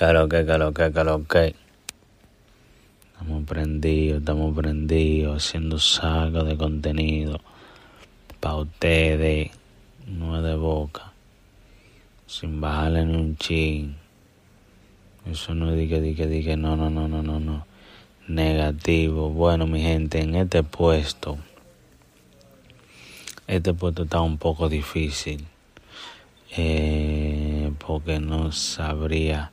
Claro que, claro que, claro que. Estamos prendidos, estamos prendidos, haciendo saco de contenido para ustedes, no de boca, sin bajarle ni un chin. Eso no diga, diga, diga, no, no, no, no, no, no. Negativo. Bueno, mi gente, en este puesto, este puesto está un poco difícil. Eh, porque no sabría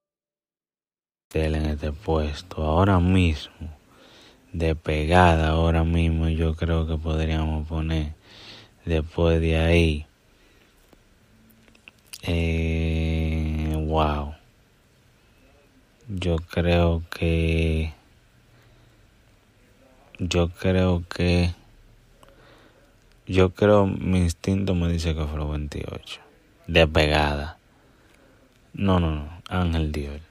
En este puesto ahora mismo de pegada ahora mismo yo creo que podríamos poner después de ahí eh, wow. Yo creo que yo creo que yo creo mi instinto me dice que fue los 28 de pegada. No no no Ángel Dior